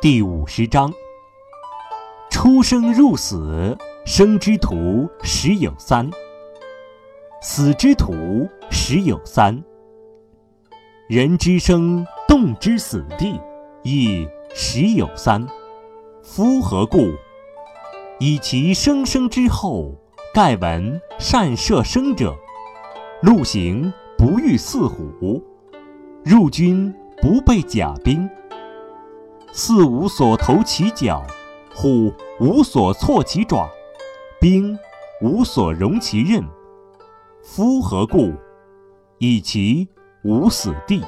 第五十章：出生入死，生之徒十有三；死之徒十有三。人之生，动之死地，亦十有三。夫何故？以其生生之后，盖闻善射生者，陆行不遇四虎，入军不备甲兵，四无所投其脚，虎无所措其爪，兵无所容其刃。夫何故？以其无死地。